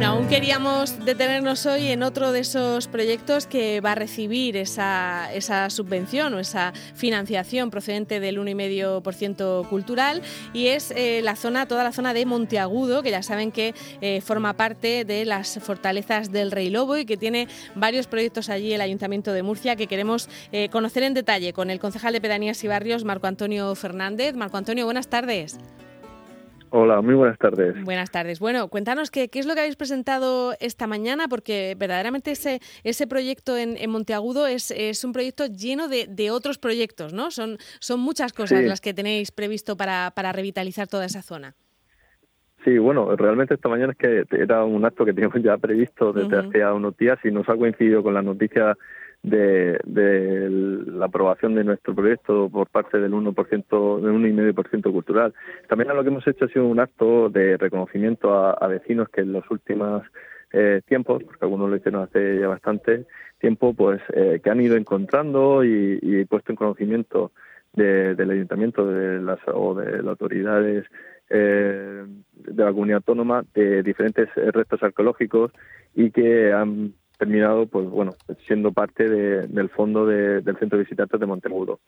Bueno, aún queríamos detenernos hoy en otro de esos proyectos que va a recibir esa, subvención o esa financiación procedente del 1,5% cultural y es eh, la zona, toda la zona de Monteagudo, que ya saben que eh, forma parte de las fortalezas del Rey Lobo y que tiene varios proyectos allí el Ayuntamiento de Murcia que queremos eh, conocer en detalle con el concejal de Pedanías y Barrios, Marco Antonio Fernández. Marco Antonio, buenas tardes. Hola, muy buenas tardes. Buenas tardes. Bueno, cuéntanos qué, qué es lo que habéis presentado esta mañana, porque verdaderamente ese, ese proyecto en, Monteagudo es, es, un proyecto lleno de, de, otros proyectos, ¿no? Son, son muchas cosas las que tenéis previsto para, para revitalizar toda esa zona. Sí, bueno, realmente esta mañana es que era un acto que teníamos ya previsto desde hace unos días y nos ha coincidido con la noticia de, de, la aprobación de nuestro proyecto por parte del 1%, del 1,5% cultural. También lo que hemos hecho ha sido un acto de reconocimiento a, vecinos que en los últimos eh, tiempos, porque algunos lo hicieron hace ya bastante tiempo, pues eh, que han ido encontrando y, y puesto en conocimiento del ayuntamiento de las, o de las autoridades eh, de la comunidad autónoma de diferentes restos arqueológicos y que han terminado, pues bueno, siendo parte del fondo del Centro de Visitantes de Montemudo.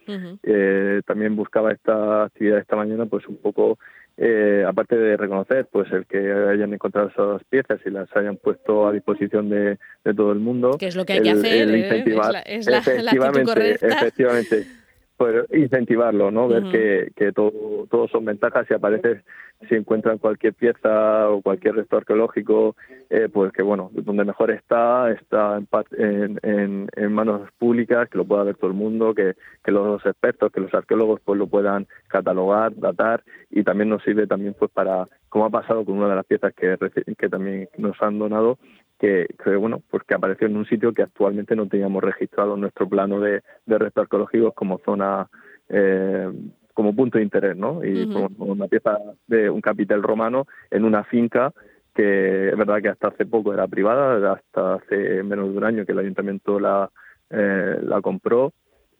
eh, también buscaba esta actividad esta mañana, pues un poco, eh, aparte de reconocer, pues el que hayan encontrado esas piezas y las hayan puesto a disposición de, todo el mundo. Que es lo que hay que hacer, ¿eh? es la, efectivamente, efectivamente pues incentivarlo, ¿no? Ver que, que todo, todo son ventajas. Y aparece si encuentran cualquier pieza o cualquier resto arqueológico, eh, pues que bueno, donde mejor está, está en, en, en, manos públicas, que lo pueda ver todo el mundo, que, que los expertos, que los arqueólogos pues lo puedan catalogar, datar. Y también nos sirve también pues para, como ha pasado con una de las piezas que, que también nos han donado, que, que, bueno, pues que apareció en un sitio que actualmente no teníamos registrado en nuestro plano de, de restos arqueológicos como zona eh, como punto de interés, ¿no? Y como una pieza de un capitel romano en una finca que es verdad que hasta hace poco era privada, hasta hace menos de un año que el ayuntamiento la, eh, la compró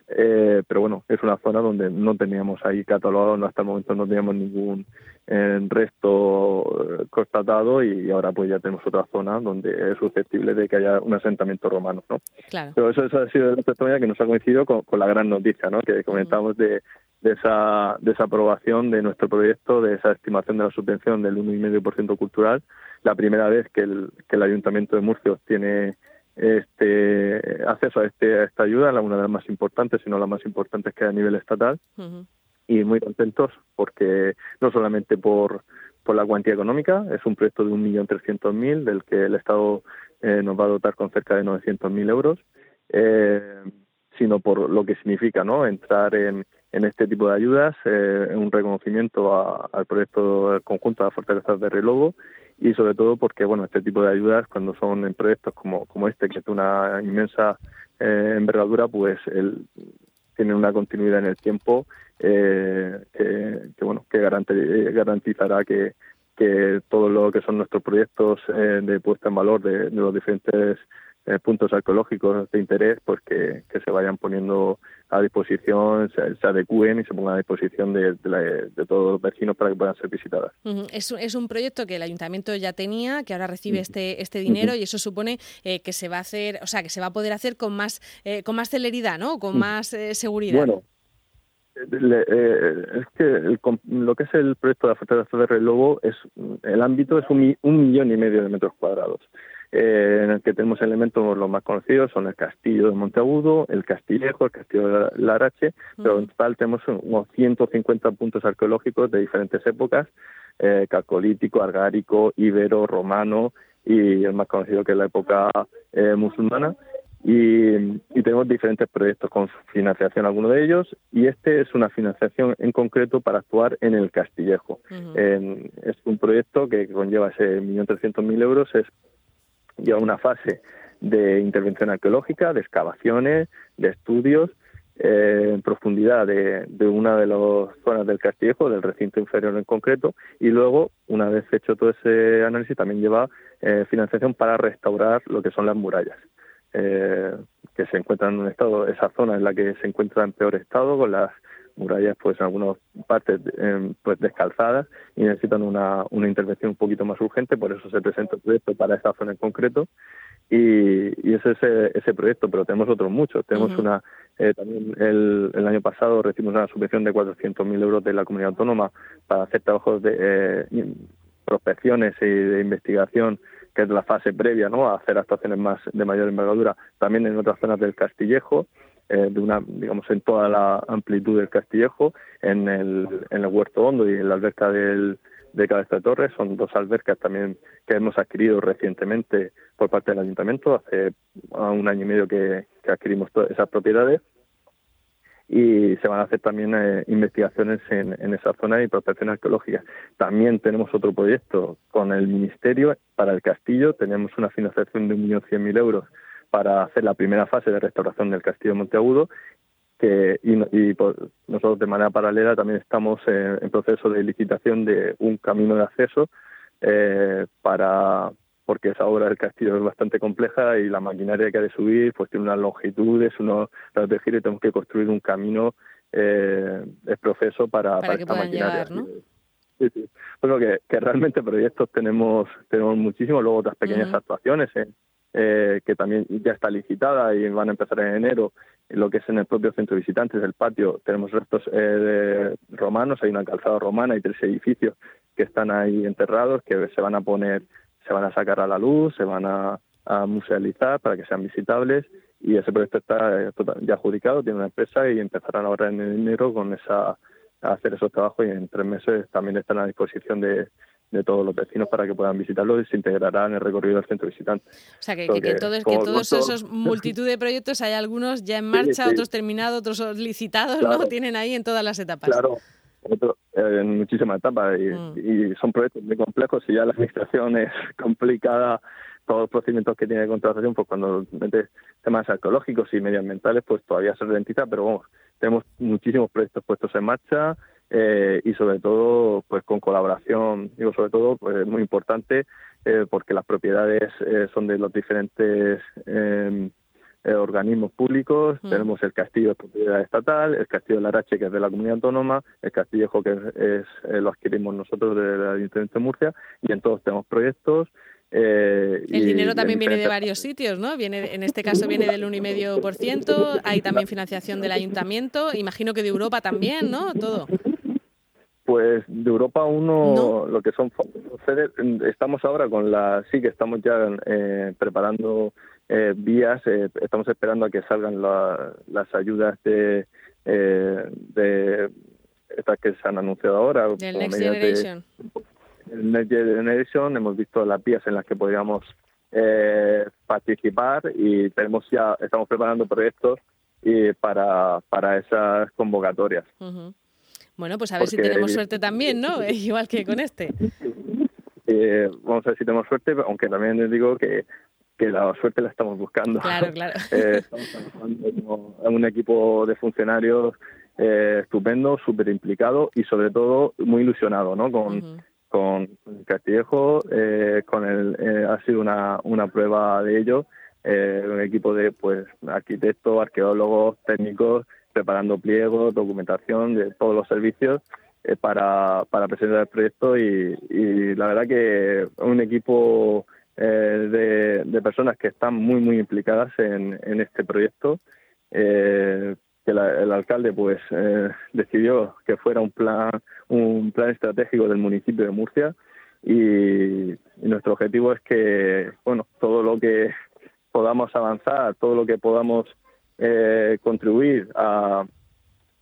eh, pero bueno, es una zona donde no teníamos ahí catalogado, hasta el momento no teníamos ningún eh, resto eh, constatado y ahora pues ya tenemos otra zona donde es susceptible de que haya un asentamiento romano, ¿no? Claro. Pero eso, ha sido el testimonio que nos ha coincidido con, la gran noticia, ¿no? Que comentamos de, de esa desaprobación de nuestro proyecto, de esa estimación de la subvención del 1,5% cultural, la primera vez que el, que el Ayuntamiento de Murcia tiene este acceso a, este, esta ayuda, una de las más importantes, sino la más importante que hay a nivel estatal, y muy contentos porque no solamente por, por la cuantía económica, es un proyecto de 1.300.000 del que el Estado eh, nos va a dotar con cerca de 900.000 euros, eh, sino por lo que significa no entrar en, en este tipo de ayudas, eh, un reconocimiento al proyecto conjunto de las fortalezas de Relobo y sobre todo porque bueno este tipo de ayudas cuando son en proyectos como como este que es una inmensa eh, envergadura pues el, tienen una continuidad en el tiempo eh, que, bueno que garantizará que que todo lo que son nuestros proyectos eh, de puesta en valor de, de los diferentes eh, puntos arqueológicos de interés, pues que, se vayan poniendo a disposición, se, adecúen y se pongan a disposición de, todos los vecinos para que puedan ser visitadas. es, es, un proyecto que el ayuntamiento ya tenía, que ahora recibe este, este dinero y eso supone eh, que se va a hacer, o sea, que se va a poder hacer con más, eh, con más celeridad, ¿no? Con más seguridad. Bueno. es que lo que es el proyecto de la Fortaleza de Rey Lobo es el ámbito es un, un millón y medio de metros cuadrados eh, en el que tenemos elementos los más conocidos son el castillo de Monteagudo, el Castillejo, el castillo de Larache, pero en total tenemos unos 150 puntos arqueológicos de diferentes épocas, eh, calcolítico, argárico, ibero, romano y el más conocido que es la época eh, musulmana. Y, tenemos diferentes proyectos con financiación, algunos de ellos, y este es una financiación en concreto para actuar en el Castillejo. es un proyecto que conlleva ese 1.300.000 euros, es lleva una fase de intervención arqueológica, de excavaciones, de estudios eh, en profundidad de, una de las zonas del Castillejo, del recinto inferior en concreto, y luego, una vez hecho todo ese análisis, también lleva eh, financiación para restaurar lo que son las murallas, eh, que se encuentran en un estado, esa zona en la que se encuentra en peor estado, con las murallas pues en algunas partes em, pues descalzadas y necesitan una, una intervención un poquito más urgente, por eso se presenta el proyecto para esta zona en concreto y, y ese es ese, proyecto, pero tenemos otros muchos. Tenemos una eh, también el, el, año pasado recibimos una subvención de 400.000 euros de la comunidad autónoma para hacer trabajos de eh, prospecciones y de investigación que es la fase previa ¿no? a hacer actuaciones más de mayor envergadura, también en otras zonas del Castillejo, eh, de una, digamos, en toda la amplitud del Castillejo, en el, en el Huerto Hondo y en la alberca del, de Cabeza de Torres. Son dos albercas también que hemos adquirido recientemente por parte del ayuntamiento, hace un año y medio que, que adquirimos todas esas propiedades y se van a hacer también eh, investigaciones en, en, esa zona y protección arqueológica. También tenemos otro proyecto con el Ministerio para el castillo. Tenemos una financiación de 1.100.000 euros para hacer la primera fase de restauración del castillo de Monteagudo. Que, y, y nosotros de manera paralela también estamos en, en, proceso de licitación de un camino de acceso eh, para, porque esa obra del castillo es bastante compleja y la maquinaria que ha de subir pues tiene unas longitudes, unos de giro y tenemos que construir un camino eh, es proceso para, para, que esta maquinaria. ¿no? Sí, sí. Bueno, que, que, realmente proyectos tenemos tenemos muchísimos, luego otras pequeñas actuaciones eh, eh, que también ya está licitada y van a empezar en enero lo que es en el propio centro de visitantes del patio tenemos restos eh, romanos, hay una calzada romana y tres edificios que están ahí enterrados que se van a poner se van a sacar a la luz, se van a, musealizar para que sean visitables y ese proyecto está eh, ya adjudicado, tiene una empresa y empezarán ahora en enero con esa a hacer esos trabajos y en tres meses también están a disposición de, de todos los vecinos para que puedan visitarlo y se integrará en el recorrido del centro visitante. O sea, que, que, todos esos multitud de proyectos hay algunos ya en marcha, otros terminados, otros licitados, ¿no? Tienen ahí en todas las etapas. Claro, en muchísimas etapas mm. y, son proyectos muy complejos y ya la administración es complicada todos los procedimientos que tiene de contratación pues cuando metes temas arqueológicos y medioambientales pues todavía se ralentiza pero vamos tenemos muchísimos proyectos puestos en marcha eh, y sobre todo pues con colaboración digo sobre todo pues muy importante eh, porque las propiedades eh, son de los diferentes eh, eh, organismos públicos, mm. tenemos el castillo de propiedad estatal, el castillo de Larache, que es de la comunidad autónoma, el castillejo, que es, eh, lo adquirimos nosotros del Ayuntamiento de Murcia, y en todos tenemos proyectos. Eh, el dinero también viene de varios sitios, ¿no? Viene, en este caso viene del 1,5%, hay también financiación del ayuntamiento, imagino que de Europa también, ¿no? Todo. Pues de Europa uno, lo que son estamos ahora con la, sí que estamos ya eh, preparando eh, vías. Eh, estamos esperando a que salgan las ayudas de, eh, de estas que se han anunciado ahora. Del Next Generation. el Next Generation hemos visto las vías en las que podríamos eh, participar y tenemos ya estamos preparando proyectos y para, para esas convocatorias. Bueno, pues a ver si tenemos suerte también, ¿no? Igual que con este. Eh, vamos a ver si tenemos suerte, aunque también les digo que que la suerte la estamos buscando. Claro, claro. Eh, estamos trabajando en un equipo de funcionarios eh, estupendo, súper implicado y sobre todo muy ilusionado, ¿no? Con, con Castillejo, eh, con el, eh, ha sido una, una prueba de ello, eh, un equipo de pues arquitectos, arqueólogos, técnicos, preparando pliegos, documentación de todos los servicios eh, para, para presentar el proyecto y, y la verdad que un equipo eh, de, personas que están muy, muy implicadas en, en este proyecto. Eh, que el alcalde pues eh, decidió que fuera un plan un plan estratégico del municipio de Murcia y, nuestro objetivo es que bueno todo lo que podamos avanzar todo lo que podamos eh, contribuir a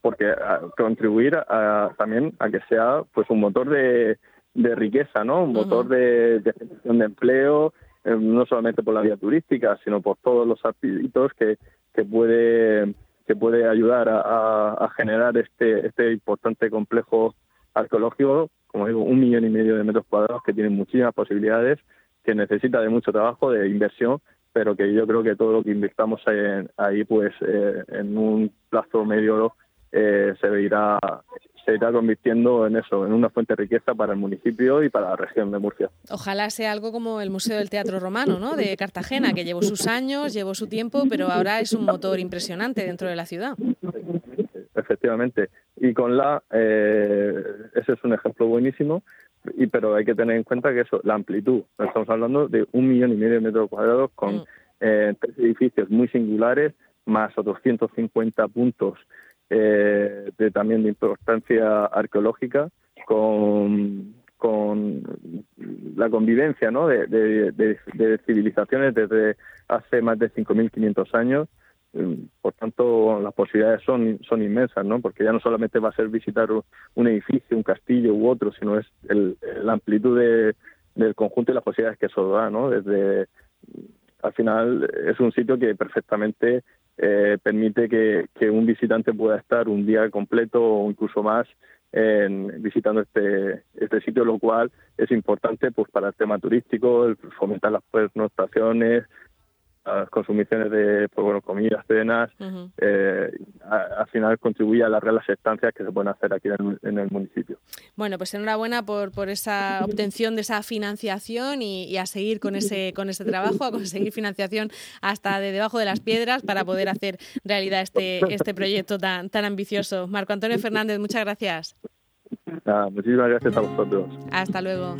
porque contribuir a, también a que sea pues un motor de, de riqueza, ¿no? Un motor de, de generación de empleo, eh, no solamente por la vía turística, sino por todos los aspectos que, que puede que puede ayudar a, a, generar este este importante complejo arqueológico, como digo, un millón y medio de metros cuadrados que tiene muchísimas posibilidades, que necesita de mucho trabajo, de inversión, pero que yo creo que todo lo que invirtamos ahí, pues eh, en un plazo medio eh, se irá se irá convirtiendo en eso, en una fuente de riqueza para el municipio y para la región de Murcia. Ojalá sea algo como el Museo del Teatro Romano, ¿no? De Cartagena, que llevó sus años, llevó su tiempo, pero ahora es un motor impresionante dentro de la ciudad. Efectivamente, Y con la, eh, ese es un ejemplo buenísimo, y pero hay que tener en cuenta que eso, la amplitud, estamos hablando de un millón y medio de metros cuadrados con mm. eh, tres edificios muy singulares, más otros 150 puntos eh, de también de importancia arqueológica, con, con la convivencia ¿no? de, de civilizaciones desde hace más de 5.500 años por tanto, las posibilidades son, son inmensas, ¿no? Porque ya no solamente va a ser visitar un edificio, un castillo u otro, sino es el, la amplitud del conjunto y las posibilidades que eso da, ¿no? Desde, al final, es un sitio que perfectamente eh, permite que, que, un visitante pueda estar un día completo o incluso más en, visitando este, este sitio, lo cual es importante pues para el tema turístico, el fomentar las pernoctaciones, las consumiciones de pues, bueno, comidas, cenas, eh, al final contribuye a las las estancias que se pueden hacer aquí en el, municipio. Bueno, pues enhorabuena por, por esa obtención de esa financiación y, a seguir con ese, con ese trabajo, a conseguir financiación hasta de debajo de las piedras para poder hacer realidad este, este proyecto tan, tan ambicioso. Marco Antonio Fernández, muchas gracias. muchísimas gracias a vosotros. Hasta luego.